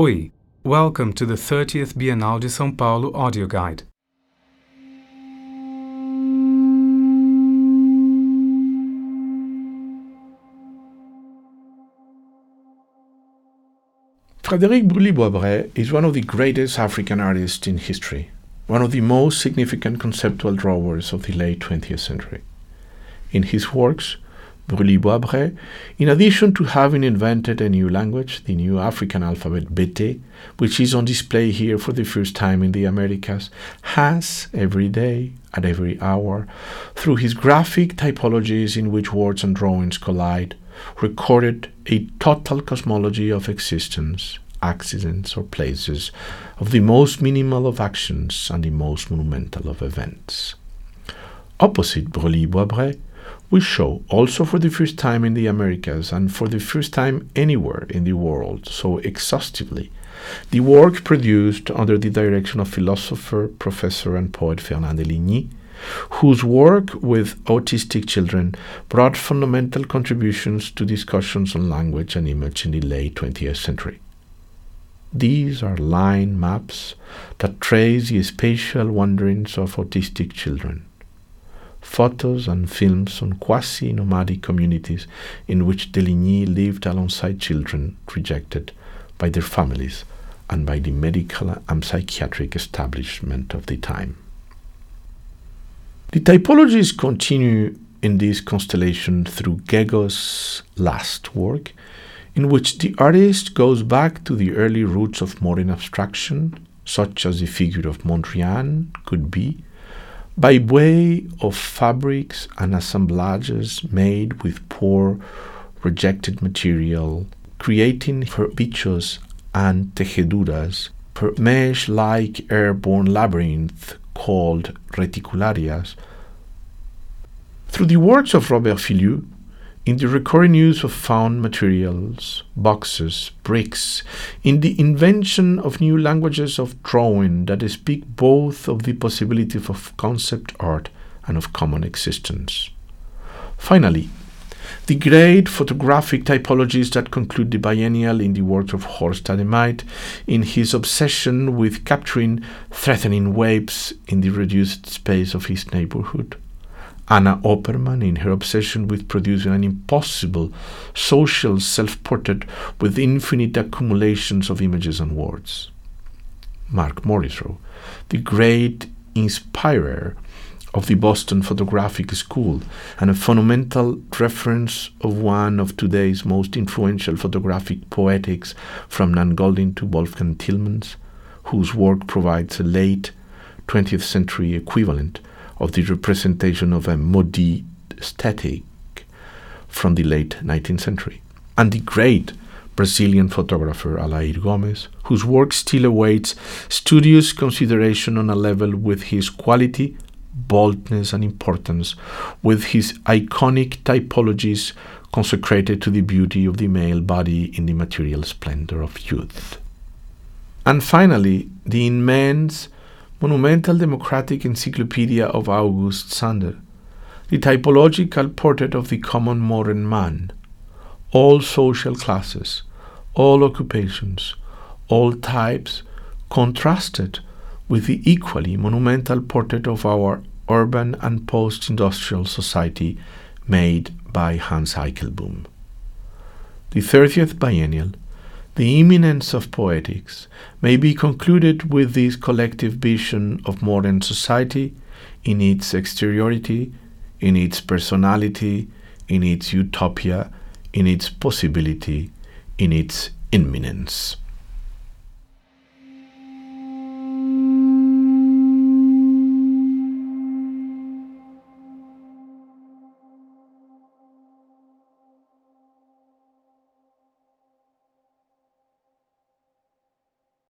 Oi, welcome to the 30th Bienal de São Paulo audio guide. Frédéric Bruly Bouabré is one of the greatest African artists in history, one of the most significant conceptual drawers of the late 20th century. In his works, Bruly Bouabré, in addition to having invented a new language, the new African alphabet Bété, which is on display here for the first time in the Americas, has every day, at every hour, through his graphic typologies in which words and drawings collide, recorded a total cosmology of existence, accidents, or places, of the most minimal of actions and the most monumental of events. Opposite Bruly Bouabré, we show, also for the first time in the Americas and for the first time anywhere in the world so exhaustively, the work produced under the direction of philosopher, professor, and poet Fernand Deligny, whose work with autistic children brought fundamental contributions to discussions on language and image in the late 20th century. These are line maps that trace the spatial wanderings of autistic children. Photos and films on quasi nomadic communities in which Deligny lived alongside children rejected by their families and by the medical and psychiatric establishment of the time. The typologies continue in this constellation through Gego's last work, in which the artist goes back to the early roots of modern abstraction, such as the figure of Mondrian could be, by way of fabrics and assemblages made with poor, rejected material, creating her bichos and tejeduras, her mesh-like airborne labyrinth called reticularias, through the works of Robert Filliou, in the recurring use of found materials, boxes, bricks, in the invention of new languages of drawing that speak both of the possibility of concept art and of common existence. Finally, the great photographic typologies that conclude the biennial in the work of Horst Ademeit in his obsession with capturing threatening waves in the reduced space of his neighborhood. Anna Oppermann in her obsession with producing an impossible social self portrait with infinite accumulations of images and words. Mark Morrisroe, the great inspirer of the Boston Photographic School and a fundamental reference of one of today's most influential photographic poetics from Nan Goldin to Wolfgang Tillmans, whose work provides a late 20th century equivalent of the representation of a maudit static from the late 19th century. And the great Brazilian photographer Alair Gomes, whose work still awaits studious consideration on a level with his quality, boldness, and importance, with his iconic typologies consecrated to the beauty of the male body in the material splendor of youth. And finally, the immense monumental democratic encyclopedia of August Sander, the typological portrait of the common modern man, all social classes, all occupations, all types, contrasted with the equally monumental portrait of our urban and post industrial society made by Hans Eijkelboom. The 30th Biennial the imminence of poetics may be concluded with this collective vision of modern society in its exteriority, in its personality, in its utopia, in its possibility, in its imminence.